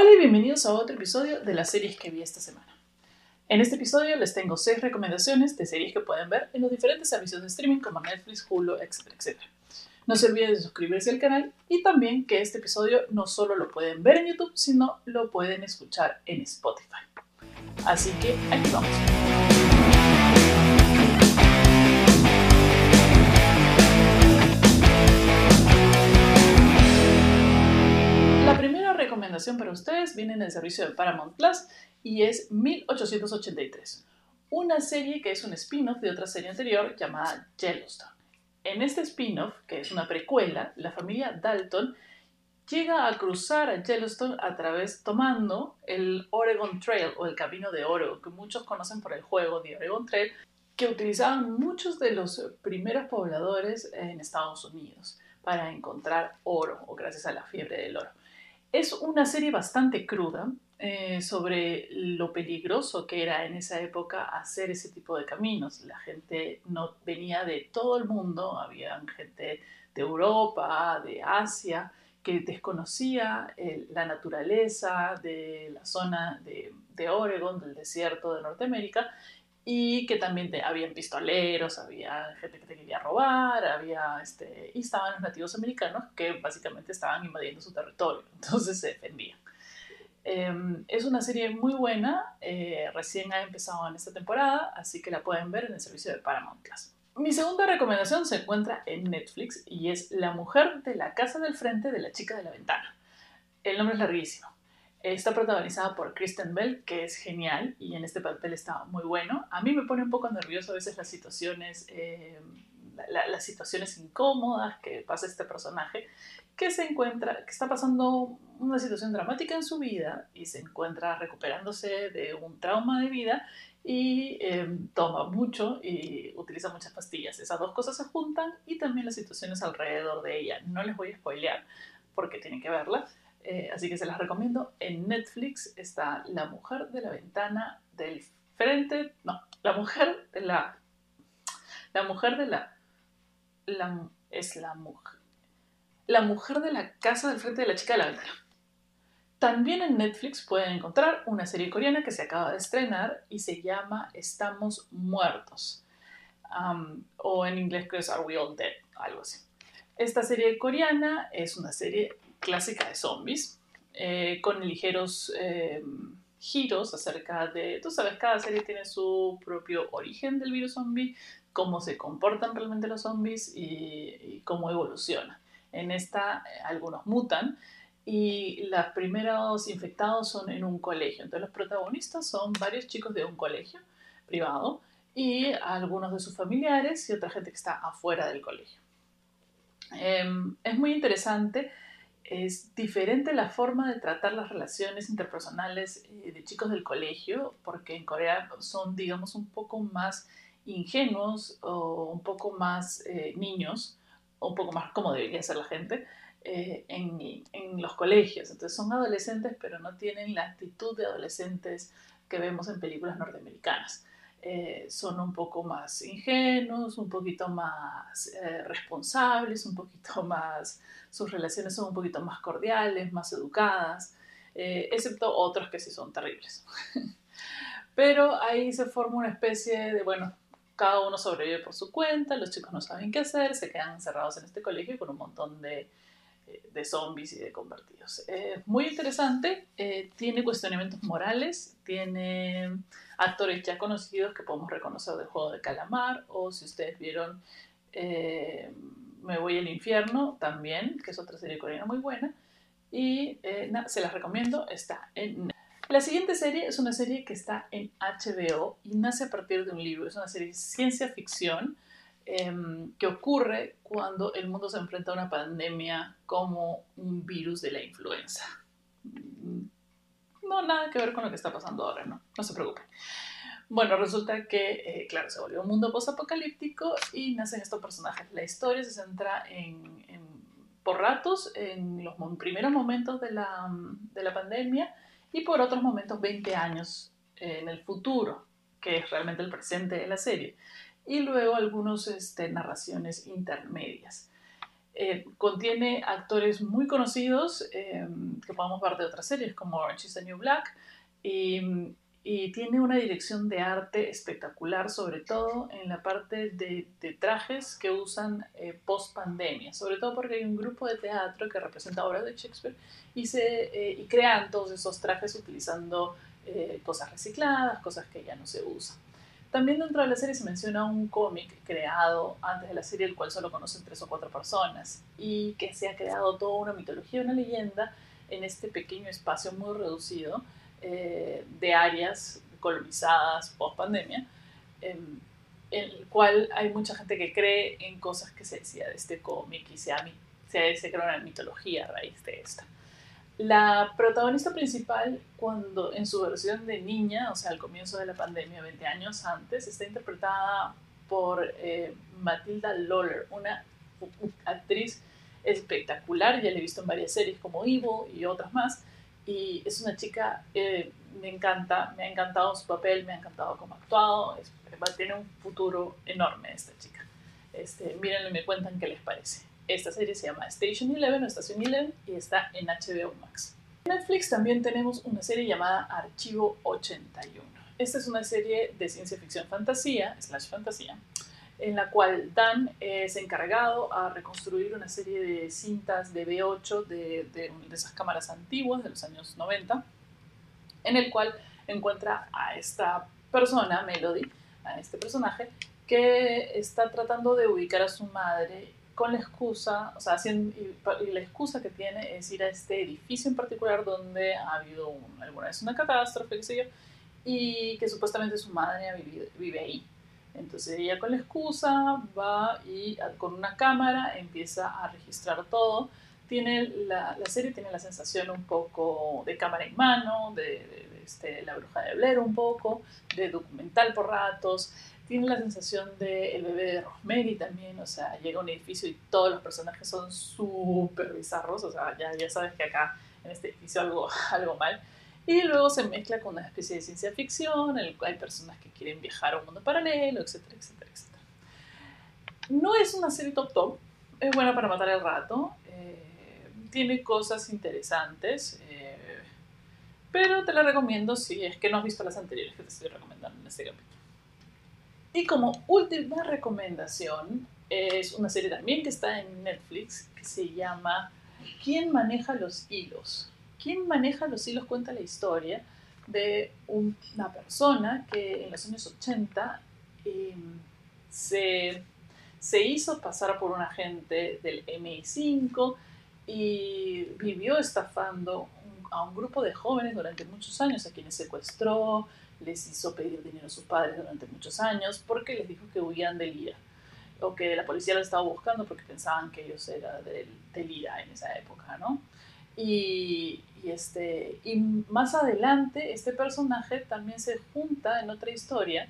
Hola y bienvenidos a otro episodio de las series que vi esta semana. En este episodio les tengo 6 recomendaciones de series que pueden ver en los diferentes servicios de streaming como Netflix, Hulu, etcétera, etcétera. No se olviden de suscribirse al canal y también que este episodio no solo lo pueden ver en YouTube, sino lo pueden escuchar en Spotify. Así que aquí vamos. Para ustedes viene en el servicio de Paramount Plus y es 1883, una serie que es un spin-off de otra serie anterior llamada Yellowstone. En este spin-off, que es una precuela, la familia Dalton llega a cruzar a Yellowstone a través tomando el Oregon Trail o el Camino de Oro, que muchos conocen por el juego de Oregon Trail, que utilizaban muchos de los primeros pobladores en Estados Unidos para encontrar oro o gracias a la fiebre del oro. Es una serie bastante cruda eh, sobre lo peligroso que era en esa época hacer ese tipo de caminos. La gente no venía de todo el mundo, había gente de Europa, de Asia, que desconocía eh, la naturaleza de la zona de, de Oregon, del desierto de Norteamérica, y que también habían pistoleros, había gente que te quería robar, había, este, y estaban los nativos americanos que básicamente estaban invadiendo su territorio, entonces se defendían. Em, es una serie muy buena, eh, recién ha empezado en esta temporada, así que la pueden ver en el servicio de Paramount Plus. Mi segunda recomendación se encuentra en Netflix y es La mujer de la casa del frente de la chica de la ventana. El nombre es larguísimo. Está protagonizada por Kristen Bell, que es genial y en este papel está muy bueno. A mí me pone un poco nervioso a veces las situaciones, eh, las situaciones incómodas que pasa este personaje, que se encuentra, que está pasando una situación dramática en su vida y se encuentra recuperándose de un trauma de vida y eh, toma mucho y utiliza muchas pastillas. Esas dos cosas se juntan y también las situaciones alrededor de ella. No les voy a spoilear porque tienen que verla eh, así que se las recomiendo. En Netflix está La mujer de la ventana del frente. No, la mujer de la. La mujer de la. la es la mujer. La mujer de la casa del frente de la chica de la ventana. También en Netflix pueden encontrar una serie coreana que se acaba de estrenar y se llama Estamos Muertos. o en inglés creo que es Are We All Dead, algo así. Esta serie coreana es una serie clásica de zombies, eh, con ligeros eh, giros acerca de, tú sabes, cada serie tiene su propio origen del virus zombie, cómo se comportan realmente los zombies y, cómo evoluciona. En esta eh, algunos mutan y los primeros infectados son en un colegio. Entonces los protagonistas son varios chicos de un colegio privado y algunos de sus familiares y otra gente que está afuera del colegio. Em, es muy interesante es diferente la forma de tratar las relaciones interpersonales eh, de chicos del colegio, porque en Corea son, digamos, un poco más ingenuos o un poco más eh, niños, o un poco más como debería ser la gente eh, en, en, los colegios. Entonces son adolescentes, pero no tienen la actitud de adolescentes que vemos en películas norteamericanas. Son un poco más ingenuos, un poquito más responsables, un poquito más sus relaciones son un poquito más cordiales, más educadas, eh, excepto otros que sí son terribles. Pero ahí se forma una especie de, bueno, cada uno sobrevive por su cuenta, los chicos no saben qué hacer, se quedan encerrados en este colegio con un montón de, eh, de zombies y de convertidos. Es muy interesante, eh, tiene cuestionamientos morales, tiene actores ya conocidos que podemos reconocer del juego de calamar, o si ustedes vieron me voy al infierno también, que es otra serie coreana muy buena. Y eh, se las recomiendo, está en... La siguiente serie es una serie que está en HBO y nace a partir de un libro. Es una serie de ciencia ficción em, que ocurre cuando el mundo se enfrenta a una pandemia como un virus de la influenza. No, nada que ver con lo que está pasando ahora, ¿no? No se preocupen. Bueno, resulta que, eh, claro, se volvió un mundo post-apocalíptico y nacen estos personajes. La historia se centra en, por ratos en los primeros momentos de la, de la, pandemia y por otros momentos 20 años en el futuro, que es realmente el presente de la serie. Y luego algunas este, narraciones intermedias. Eh, contiene actores muy conocidos em, que podemos ver de otras series como Orange is the New Black y, y, tiene una dirección de arte espectacular, sobre todo en la parte de, de trajes que usan eh, post pandemia, sobre todo porque hay un grupo de teatro que representa obras de Shakespeare y, se, eh, y crean todos esos trajes utilizando cosas recicladas, cosas que ya no se usan. También dentro de la serie se menciona un cómic creado antes de la serie, el cual solo conocen tres o cuatro personas, y que se ha creado toda una mitología, una leyenda en este pequeño espacio muy reducido eh, de áreas colonizadas post pandemia, en, el cual hay mucha gente que cree en cosas que se decía de este cómic y se, se, se crea una mitología a raíz de esta. La protagonista principal, cuando en su versión de niña, o sea, al comienzo de la pandemia, 20 años antes, está interpretada por eh, Matilda Lawler, una actriz espectacular, ya la he visto en varias series como Evil y otras más, y es una chica, eh, me encanta, me ha encantado su papel, me ha encantado cómo ha actuado, tiene un futuro enorme esta chica. Este, mírenlo y me cuentan qué les parece. Esta serie se llama Station Eleven o Estación Eleven y está en HBO Max. En Netflix también tenemos una serie llamada Archivo 81. Esta es una serie de ciencia ficción fantasía, slash fantasía, en la cual Dan es encargado a reconstruir una serie de cintas de V8 de, de, de esas cámaras antiguas de los años 90, en el cual encuentra a esta persona, Melody, a este personaje, que está tratando de ubicar a su madre con la excusa, o sea, y, la excusa que tiene es ir a este edificio en particular donde ha habido alguna vez una catástrofe, qué sé yo, y que supuestamente su madre vive ahí. Entonces ella con la excusa va y con una cámara empieza a registrar todo. Tiene la, serie tiene la sensación un poco de cámara en mano, de, de este, la bruja de Blair un poco, de documental por ratos tiene la sensación de el bebé de Rosemary también, o sea, llega a un edificio y todos los personajes son súper bizarros, o sea, ya, ya sabes que acá en este edificio algo, algo mal. Y luego se mezcla con una especie de ciencia ficción, en el cual hay personas que quieren viajar a un mundo paralelo, etcétera, etcétera, etcétera. No es una serie top top, es buena para matar el rato, eh, tiene cosas interesantes, eh, pero te la recomiendo si es que no has visto las anteriores que te estoy recomendando en este capítulo. Y como última recomendación, es una serie también que está en Netflix que se llama ¿Quién maneja los hilos? ¿Quién maneja los hilos? Cuenta la historia de una persona que en los años 80 em, se, se, hizo pasar por un agente del MI5 y vivió estafando a un grupo de jóvenes durante muchos años a quienes secuestró, les hizo pedir dinero a sus padres durante muchos años porque les dijo que huían del IRA o que la policía los estaba buscando porque pensaban que ellos eran del, del IRA en esa época, ¿no? Y, y, este, y más adelante este personaje también se junta en otra historia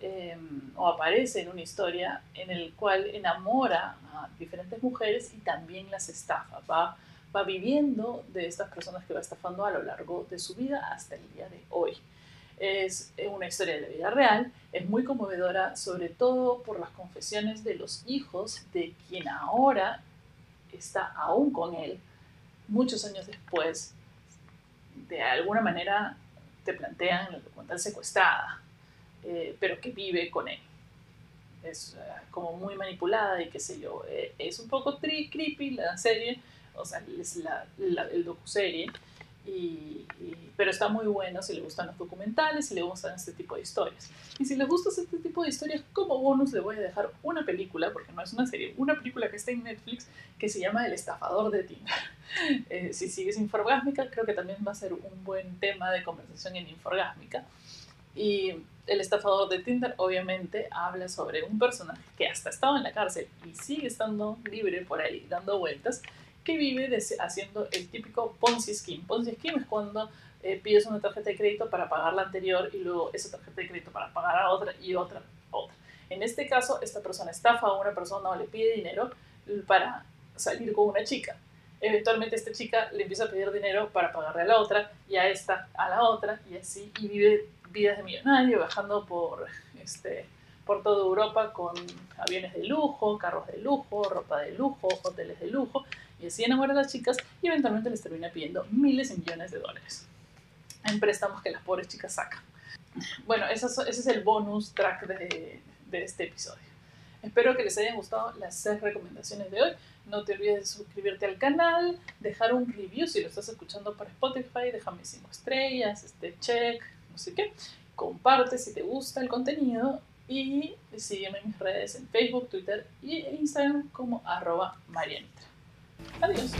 em, o aparece en una historia en el cual enamora a diferentes mujeres y también las estafa, va, va viviendo de estas personas que va estafando a lo largo de su vida hasta el día de hoy es una historia de la vida real, es muy conmovedora, sobre todo por las confesiones de los hijos de quien ahora está aún con él, muchos años después, de alguna manera te plantean el documental secuestrada, eh, pero que vive con él. Es eh, como muy manipulada y qué sé yo. Eh, es un poco creepy la serie, o sea, es la, la, el docuserie pero está muy bueno si le gustan los documentales, si le gustan este tipo de historias. Y si les gusta este tipo de historias, como bonus le voy a dejar una película, porque no es una serie, una película que está en Netflix que se llama El estafador de Tinder. Eh, si sigues Inforgásmica, creo que también va a ser un buen tema de conversación en Inforgásmica. Y El estafador de Tinder obviamente habla sobre un personaje que hasta estaba en la cárcel y sigue estando libre por ahí, dando vueltas, que vive haciendo el típico Ponzi Scheme. Ponzi Scheme es cuando eh, pides una tarjeta de crédito para pagar la anterior y luego esa tarjeta de crédito para pagar a otra y otra, otra. En este caso, esta persona estafa a una persona o le pide dinero para salir con una chica. Eventualmente esta chica le empieza a pedir dinero para pagarle a la otra y a esta a la otra y así y vive vidas de millonario bajando por este por toda Europa con aviones de lujo, carros de lujo, ropa de lujo, hoteles de lujo, y así enamora a las chicas y eventualmente les termina pidiendo miles y millones de dólares en préstamos que las pobres chicas sacan. Bueno, ese es el bonus track de, de este episodio. Espero que les hayan gustado las seis recomendaciones de hoy. No te olvides de suscribirte al canal, dejar un review si lo estás escuchando por Spotify, déjame cinco estrellas, este check, no sé qué. Comparte si te gusta el contenido y sígueme en mis redes en Facebook, Twitter e Instagram como arroba Marianitra. Adiós.